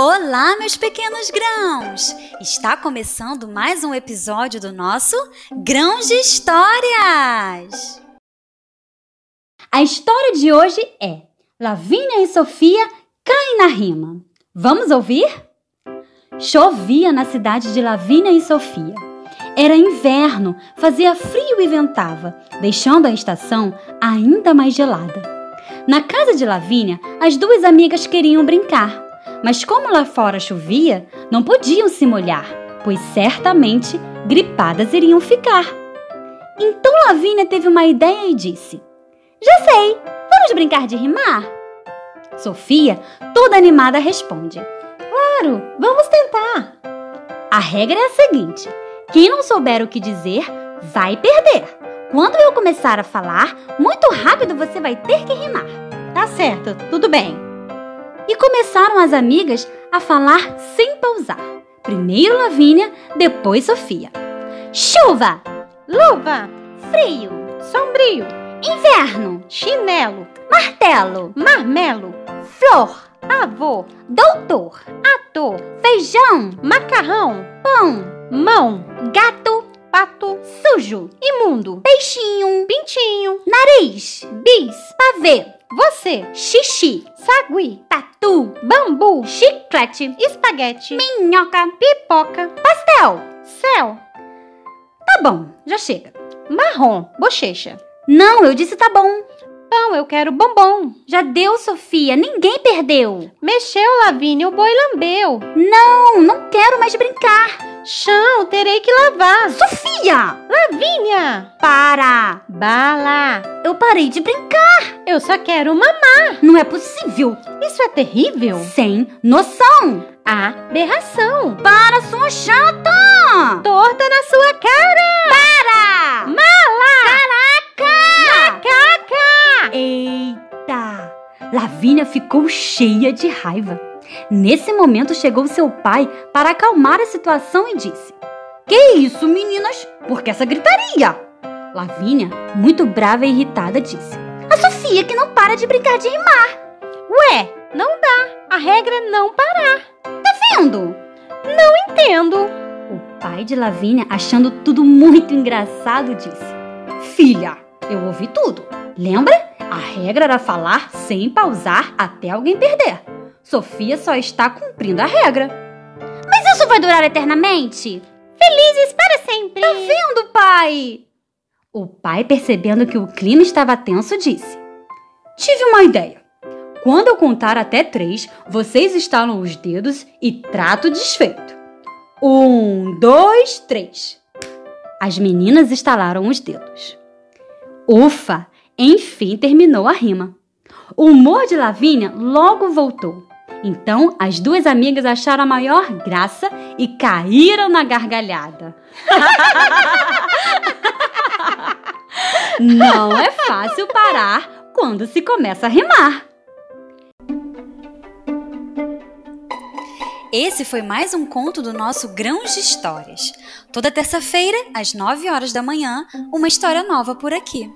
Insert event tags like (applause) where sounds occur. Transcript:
Olá, meus pequenos grãos! Está começando mais um episódio do nosso Grãos de Histórias! A história de hoje é Lavínia e Sofia caem na rima. Vamos ouvir? Chovia na cidade de Lavínia e Sofia. Era inverno, fazia frio e ventava, deixando a estação ainda mais gelada. Na casa de Lavínia, as duas amigas queriam brincar mas como lá fora chovia, não podiam se molhar, pois certamente gripadas iriam ficar. Então Lavínia teve uma ideia e disse: Já sei, vamos brincar de rimar? Sofia, toda animada, responde: Claro, vamos tentar. A regra é a seguinte: quem não souber o que dizer, vai perder. Quando eu começar a falar, muito rápido você vai ter que rimar. Tá certo, tudo bem. E começaram as amigas a falar sem pausar. Primeiro Lavínia, depois Sofia. Chuva, luva, frio, sombrio, inverno, chinelo, martelo, marmelo, flor, avô, doutor, ator, feijão, macarrão, pão, mão, gato, pato, sujo, imundo, peixinho, pintinho, nariz, bis, pavê, você, xixi, sagui, tatu, bambu, chiclete, espaguete, minhoca, pipoca, pastel, céu. Tá bom, já chega. Marrom, bochecha. Não, eu disse tá bom. Não, eu quero bombom. Já deu, Sofia, ninguém perdeu. Mexeu, Lavínia, o boi lambeu. Não, não quero mais brincar. Chão, terei que lavar. Sofia! Lavínia! Para! Bala! Eu parei de brincar. Eu só quero mamar. Não é possível. Isso é terrível. Sem noção. Aberração. Para, sua chata! Torta na sua cara. Para! Eita! Lavínia ficou cheia de raiva. Nesse momento chegou seu pai para acalmar a situação e disse: Que isso, meninas? Por que essa gritaria? Lavínia, muito brava e irritada, disse: A Sofia que não para de brincar de rimar. Ué, não dá. A regra é não parar. Tá vendo? Não entendo. O pai de Lavínia, achando tudo muito engraçado, disse: Filha, eu ouvi tudo. Lembra? A regra era falar sem pausar até alguém perder. Sofia só está cumprindo a regra. Mas isso vai durar eternamente? Felizes para sempre. Tá vendo, pai? O pai, percebendo que o clima estava tenso, disse: Tive uma ideia. Quando eu contar até três, vocês estalam os dedos e trato desfeito. Um, dois, três. As meninas estalaram os dedos. Ufa! Enfim terminou a rima. O humor de Lavínia logo voltou. Então, as duas amigas acharam a maior graça e caíram na gargalhada. (laughs) Não é fácil parar quando se começa a rimar. Esse foi mais um conto do nosso Grãos de Histórias. Toda terça-feira, às 9 horas da manhã, uma história nova por aqui.